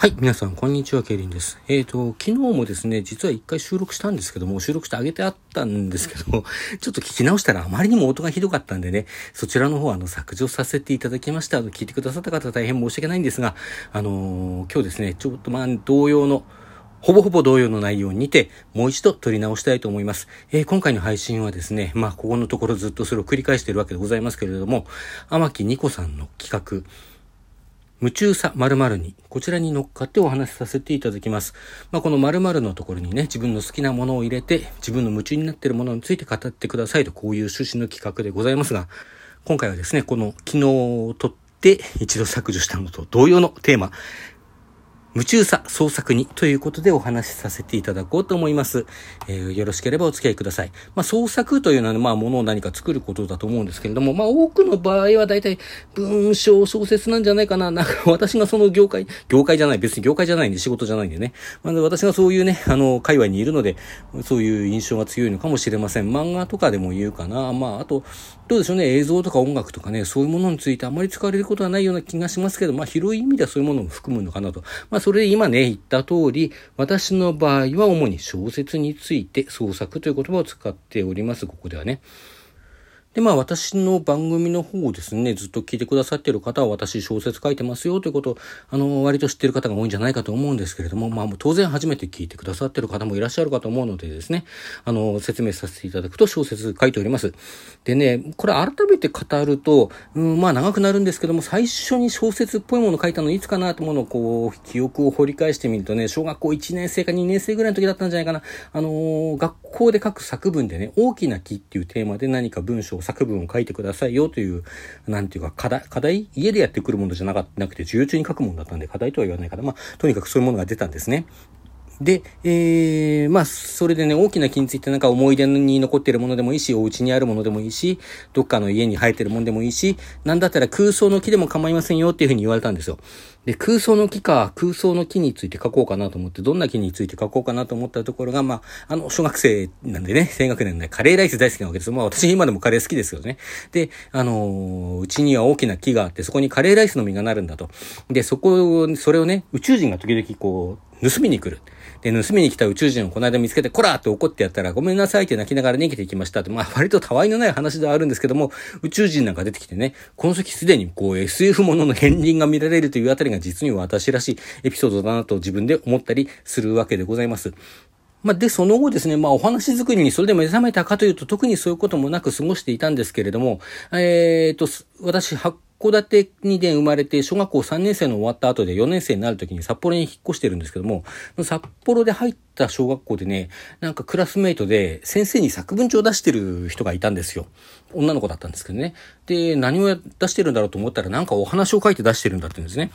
はい。皆さん、こんにちは。ケイリンです。えっ、ー、と、昨日もですね、実は一回収録したんですけども、収録してあげてあったんですけど、ちょっと聞き直したらあまりにも音がひどかったんでね、そちらの方、あの、削除させていただきました。あの、聞いてくださった方大変申し訳ないんですが、あのー、今日ですね、ちょっとまあ、同様の、ほぼほぼ同様の内容にて、もう一度撮り直したいと思います。えー、今回の配信はですね、まあ、ここのところずっとそれを繰り返しているわけでございますけれども、天木ニコさんの企画、夢中さ〇〇に、こちらに乗っかってお話しさせていただきます。まあ、この〇〇のところにね、自分の好きなものを入れて、自分の夢中になっているものについて語ってくださいと、こういう趣旨の企画でございますが、今回はですね、この昨日撮って一度削除したのと同様のテーマ、夢中さ創作にということでお話しさせていただこうと思います。えー、よろしければお付き合いください。まあ、創作というのは、まあ、ものを何か作ることだと思うんですけれども、まあ、多くの場合は大体文章小説なんじゃないかな。なんか私がその業界、業界じゃない、別に業界じゃないんで仕事じゃないんでね。まあ、私がそういうね、あの、界隈にいるので、そういう印象が強いのかもしれません。漫画とかでも言うかな。まあ、あと、どうでしょうね、映像とか音楽とかね、そういうものについてあまり使われることはないような気がしますけど、まあ、広い意味ではそういうものも含むのかなと。まあ、まそれで今ね、言った通り、私の場合は主に小説について創作という言葉を使っております、ここではね。で、まあ私の番組の方をですね、ずっと聞いてくださってる方は私小説書いてますよということを、あの、割と知ってる方が多いんじゃないかと思うんですけれども、まあもう当然初めて聞いてくださってる方もいらっしゃるかと思うのでですね、あの、説明させていただくと小説書いております。でね、これ改めて語ると、うん、まあ長くなるんですけども、最初に小説っぽいもの書いたのいつかなと思うのをこう、記憶を掘り返してみるとね、小学校1年生か2年生ぐらいの時だったんじゃないかな。あの、学校で書く作文でね、大きな木っていうテーマで何か文章を作文を書いてくださいよという、なんていうか、課題、課題？家でやってくるものじゃなくて、授業中に書くものだったんで、課題とは言わないから、まあ、とにかくそういうものが出たんですね。で、えー、まあ、それでね、大きな木についてなんか思い出に残っているものでもいいし、お家にあるものでもいいし、どっかの家に生えてるものでもいいし、なんだったら空想の木でも構いませんよっていうふうに言われたんですよ。で、空想の木か、空想の木について書こうかなと思って、どんな木について書こうかなと思ったところが、まあ、あの、小学生なんでね、低学年でカレーライス大好きなわけです。まあ、私今でもカレー好きですよね。で、あのー、うちには大きな木があって、そこにカレーライスの実がなるんだと。で、そこ、それをね、宇宙人が時々こう、盗みに来る。で、盗みに来た宇宙人をこの間見つけて、こらって怒ってやったら、ごめんなさいって泣きながら逃げていきましたって、まあ割とたわいのない話ではあるんですけども、宇宙人なんか出てきてね、この時すでにこう SF ものの片鱗が見られるというあたりが実に私らしいエピソードだなと自分で思ったりするわけでございます。まあ、で、その後ですね、まあ、お話作りにそれで目覚めたかというと、特にそういうこともなく過ごしていたんですけれども、えっ、ー、と、私、建てにで生まれて、小学校3年生の終わった後で4年生になる時に札幌に引っ越してるんですけども、札幌で入った小学校でね、なんかクラスメイトで先生に作文帳を出してる人がいたんですよ。女の子だったんですけどね。で、何を出してるんだろうと思ったら、なんかお話を書いて出してるんだって言うんですね。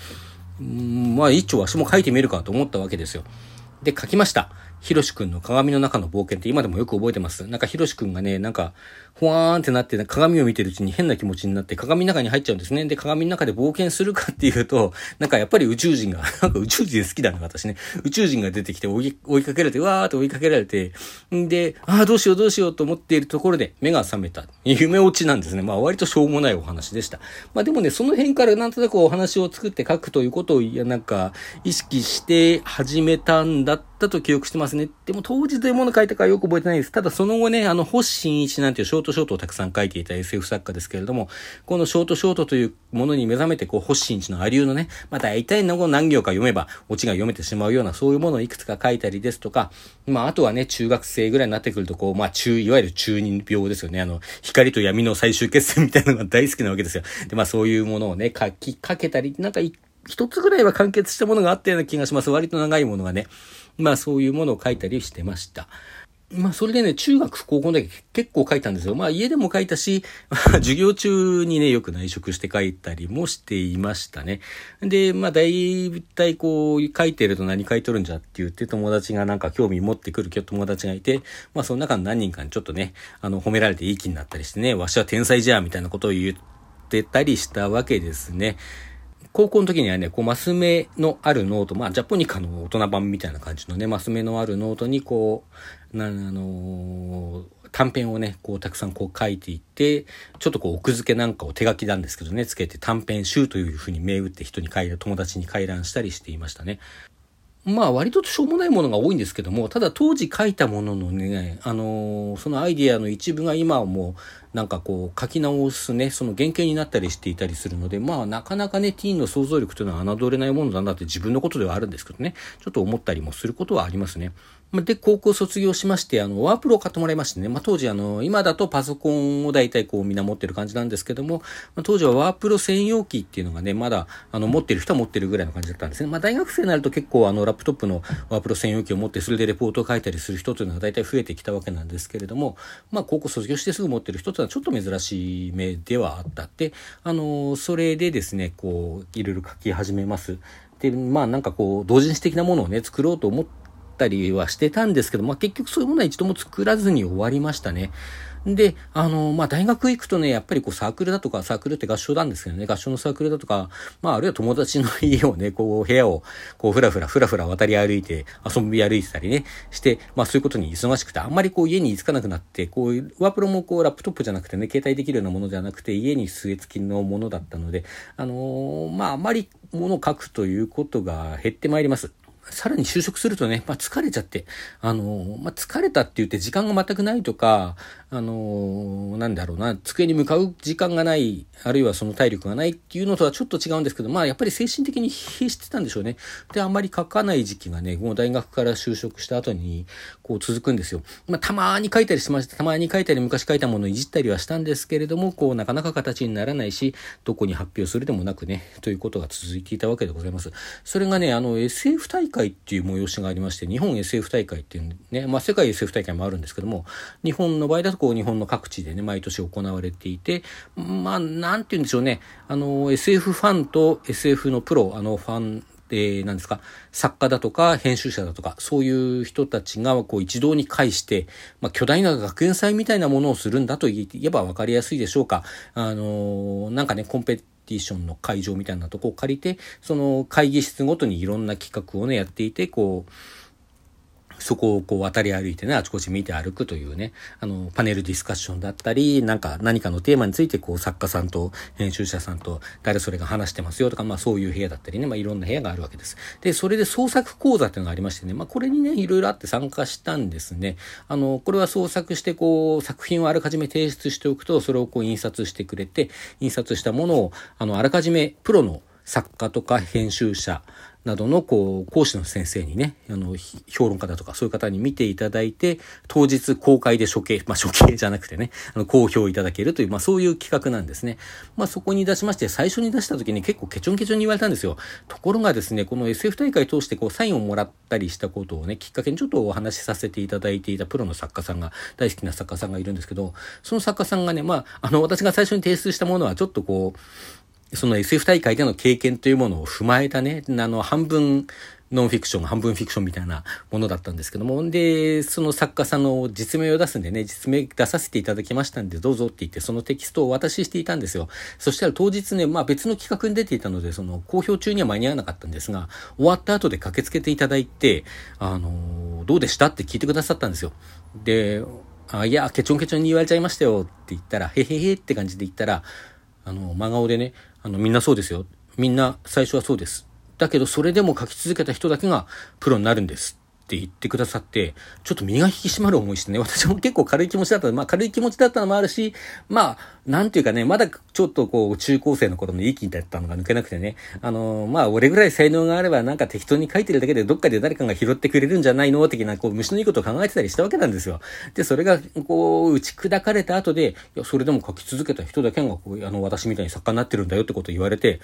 うん、まあ一丁足も書いてみるかと思ったわけですよ。で、書きました。ひろしくんの鏡の中の冒険って今でもよく覚えてます。なんかひろしくんがね、なんか、ほわーんってなって、鏡を見てるうちに変な気持ちになって鏡の中に入っちゃうんですね。で、鏡の中で冒険するかっていうと、なんかやっぱり宇宙人が、なんか宇宙人好きだな、私ね。宇宙人が出てきて追い追いかけられて、わーって追いかけられて、んで、ああ、どうしようどうしようと思っているところで目が覚めた。夢落ちなんですね。まあ割としょうもないお話でした。まあでもね、その辺からなんとなくお話を作って書くということを、いや、なんか、意識して始めたんだったと記憶してますね。でも当時どういうもの書いたかよく覚えてないです。ただその後ね、あの、星新一なんていうショートショートをたくさん書いていた SF 作家ですけれども、このショートショートというものに目覚めて、こう、星新一のありうのね、まあ大体の何行か読めば、オチが読めてしまうような、そういうものをいくつか書いたりですとか、まああとはね、中学生ぐらいになってくると、こう、まあ中、いわゆる中二病ですよね。あの、光と闇の最終決戦みたいなのが大好きなわけですよ。で、まあそういうものをね、書きかけたり、なんか一つぐらいは完結したものがあったような気がします。割と長いものがね。まあそういうものを書いたりしてました。まあそれでね、中学、高校だけ結構書いたんですよ。まあ家でも書いたし、授業中にね、よく内職して書いたりもしていましたね。で、まあ大体こう、書いてると何書いとるんじゃって言って友達がなんか興味持ってくる友達がいて、まあその中の何人かにちょっとね、あの、褒められていい気になったりしてね、わしは天才じゃんみたいなことを言ってたりしたわけですね。高校の時にはね、こう、マス目のあるノート、まあ、ジャポニカの大人版みたいな感じのね、マス目のあるノートに、こう、な、あのー、短編をね、こうたくさんこう書いていって、ちょっとこう奥付けなんかを手書きなんですけどね、つけて短編集というふうに銘打って人に書い友達に回覧したりしていましたね。まあ割としょうもないものが多いんですけども、ただ当時書いたもののね、あのー、そのアイディアの一部が今はもうなんかこう書き直すね、その原型になったりしていたりするので、まあなかなかね、ティーンの想像力というのは侮れないものだなって自分のことではあるんですけどね、ちょっと思ったりもすることはありますね。で、高校卒業しまして、あの、ワープロを買ってもらいましてね、まあ、当時、あの、今だとパソコンを大体こうみんな持ってる感じなんですけども、まあ、当時はワープロ専用機っていうのがね、まだ、あの、持ってる人は持ってるぐらいの感じだったんですね。まあ、大学生になると結構、あの、ラップトップのワープロ専用機を持って、それでレポートを書いたりする人というのが大体増えてきたわけなんですけれども、まあ、高校卒業してすぐ持ってる人とはちょっと珍しい目ではあったって、あの、それでですね、こう、いろいろ書き始めます。で、まあ、なんかこう、同人誌的なものをね、作ろうと思って、ったりはしてたんですけど、まあ、結局そういうものは一度も作らずに終わりましたね。で、あの、まあ、大学行くとね、やっぱりこうサークルだとか、サークルって合唱なんですけどね、合唱のサークルだとか、まあ、あるいは友達の家をね、こう、部屋を、こう、ふらふら、ふらふら渡り歩いて、遊び歩いてたりね、して、まあ、そういうことに忙しくて、あんまりこう、家に着かなくなって、こう、ワープロもこう、ラップトップじゃなくてね、携帯できるようなものじゃなくて、家に据え付きのものだったので、あのー、まあ、あまり物を書くということが減ってまいります。さらに就職するとね、まあ、疲れちゃって、あの、まあ、疲れたって言って時間が全くないとか、あの、なんだろうな、机に向かう時間がない、あるいはその体力がないっていうのとはちょっと違うんですけど、まあ、やっぱり精神的に疲弊してたんでしょうね。で、あんまり書かない時期がね、もう大学から就職した後に、こう続くんですよ。まあ、たまに書いたりしました。たまに書いたり、昔書いたものをいじったりはしたんですけれども、こう、なかなか形にならないし、どこに発表するでもなくね、ということが続いていたわけでございます。それがね、あの、SF 大会っていう催しがありまして、日本 SF 大会っていうね、まあ世界 SF 大会もあるんですけども、日本の場合だとこう日本の各地でね、毎年行われていて、まあなんて言うんでしょうね、あの SF ファンと SF のプロ、あのファンえー、何ですか、作家だとか編集者だとか、そういう人たちがこう一堂に会して、まあ、巨大な学園祭みたいなものをするんだと言えば分かりやすいでしょうか。あの、なんかね、コンペティションの会場みたいなとこを借りて、その会議室ごとにいろんな企画をね、やっていて、こう、そこをこう渡り歩いてね、あちこち見て歩くというね、あの、パネルディスカッションだったり、なんか何かのテーマについてこう作家さんと編集者さんと誰それが話してますよとか、まあそういう部屋だったりね、まあいろんな部屋があるわけです。で、それで創作講座っていうのがありましてね、まあこれにね、いろいろあって参加したんですね。あの、これは創作してこう作品をあらかじめ提出しておくと、それをこう印刷してくれて、印刷したものを、あの、あらかじめプロの作家とか編集者などのこう講師の先生にね、あの、評論家だとかそういう方に見ていただいて、当日公開で処刑、まあ処刑じゃなくてね、あの、公表いただけるという、まあそういう企画なんですね。まあそこに出しまして、最初に出した時に結構ケチョンケチョンに言われたんですよ。ところがですね、この SF 大会通してこうサインをもらったりしたことをね、きっかけにちょっとお話しさせていただいていたプロの作家さんが、大好きな作家さんがいるんですけど、その作家さんがね、まあ、あの、私が最初に提出したものはちょっとこう、その SF 大会での経験というものを踏まえたね、あの、半分ノンフィクション、半分フィクションみたいなものだったんですけども、で、その作家さんの実名を出すんでね、実名出させていただきましたんで、どうぞって言って、そのテキストをお渡ししていたんですよ。そしたら当日ね、まあ別の企画に出ていたので、その公表中には間に合わなかったんですが、終わった後で駆けつけていただいて、あの、どうでしたって聞いてくださったんですよ。で、あいや、ケチョンケチョンに言われちゃいましたよって言ったら、へへへって感じで言ったら、あの、真顔でね、あの、みんなそうですよ。みんな最初はそうです。だけどそれでも書き続けた人だけがプロになるんです。って言ってくださって、ちょっと身が引き締まる思いしてね、私も結構軽い気持ちだったまあ軽い気持ちだったのもあるし、まあ、なんていうかね、まだちょっとこう、中高生の頃の息だったのが抜けなくてね、あのー、まあ、俺ぐらい才能があればなんか適当に書いてるだけでどっかで誰かが拾ってくれるんじゃないの？的な、こう、虫のいいことを考えてたりしたわけなんですよ。で、それが、こう、打ち砕かれた後で、いや、それでも書き続けた人だけが、こう、あの、私みたいに作家になってるんだよってことを言われて、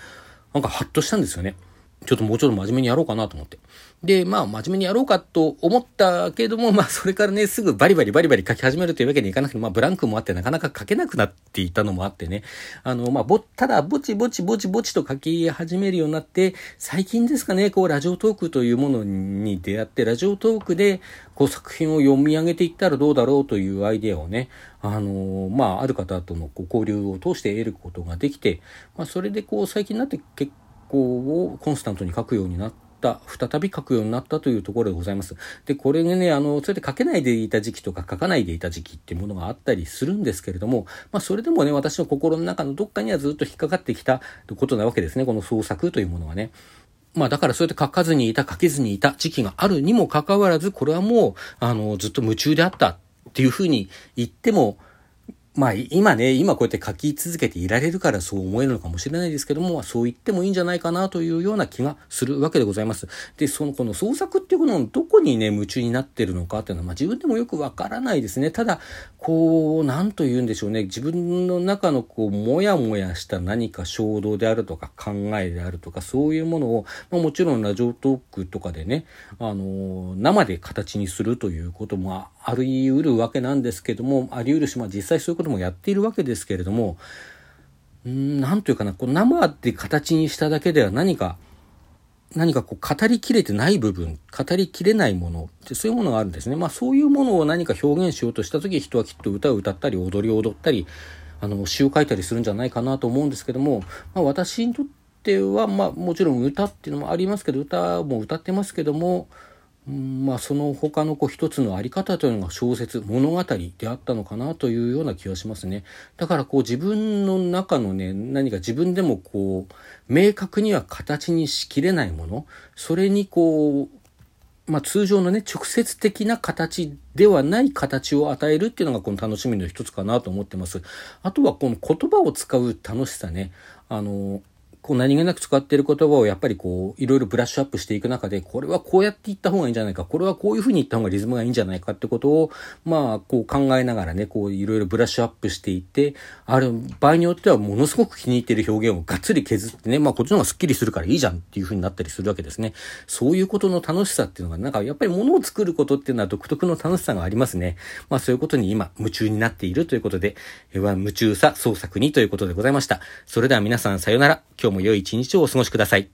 なんかハッとしたんですよね。ちょっともうちょっと真面目にやろうかなと思って。で、まあ、真面目にやろうかと思ったけども、まあ、それからね、すぐバリバリバリバリ書き始めるというわけにいかなくて、まあ、ブランクもあってなかなか書けなくなっていたのもあってね。あの、まあ、ぼ、ただ、ぼちぼちぼちぼちと書き始めるようになって、最近ですかね、こう、ラジオトークというものに出会って、ラジオトークで、こう、作品を読み上げていったらどうだろうというアイデアをね、あの、まあ、ある方とのこう交流を通して得ることができて、まあ、それでこう、最近になって結構をコンスタントに書くようになっ、再び書くようになったというところでございます。で、これね、あの、それで書けないでいた時期とか書かないでいた時期っていうものがあったりするんですけれども、まあ、それでもね、私の心の中のどっかにはずっと引っかかってきたことなわけですね、この創作というものはね。まあだからそうやって書かずにいた、書けずにいた時期があるにもかかわらず、これはもう、あの、ずっと夢中であったっていうふうに言っても、まあ今ね、今こうやって書き続けていられるからそう思えるのかもしれないですけども、そう言ってもいいんじゃないかなというような気がするわけでございます。で、そのこの創作っていうことのどこにね、夢中になってるのかっていうのは、まあ自分でもよくわからないですね。ただ、こう、なんと言うんでしょうね。自分の中のこう、もやもやした何か衝動であるとか考えであるとか、そういうものを、まあもちろんラジオトークとかでね、あの、生で形にするということもあり得るわけなんですけども、あり得るし、まあ実際そういうこともやっているわけですけれども、んなんというかな、こう生で形にしただけでは何か、何かこう語りきれてない部分、語りきれないものってそういうものがあるんですね。まあそういうものを何か表現しようとした時人はきっと歌を歌ったり踊りを踊ったり、あの詩を書いたりするんじゃないかなと思うんですけども、まあ私にとってはまあもちろん歌っていうのもありますけど、歌も歌ってますけども、まあその他のこう一つのあり方というのが小説物語であったのかなというような気がしますねだからこう自分の中のね何か自分でもこう明確には形にしきれないものそれにこうまあ、通常のね、直接的な形ではない形を与えるっていうのがこの楽しみの一つかなと思ってます。あとはこの言葉を使う楽しさね。あの、こう何気なく使っている言葉をやっぱりこういろいろブラッシュアップしていく中でこれはこうやって言った方がいいんじゃないかこれはこういうふうに言った方がリズムがいいんじゃないかってことをまあこう考えながらねこういろいろブラッシュアップしていってある場合によってはものすごく気に入っている表現をがっつり削ってねまあこっちの方がスッキリするからいいじゃんっていうふうになったりするわけですね。そういうことの楽しさっていうのがなんかやっぱり物を作ることっていうのは独特の楽しさがありますね。まあそういうことに今夢中になっているということで夢中さ創作にということでございました。それでは皆さんさよなら。今日も良い一日をお過ごしください。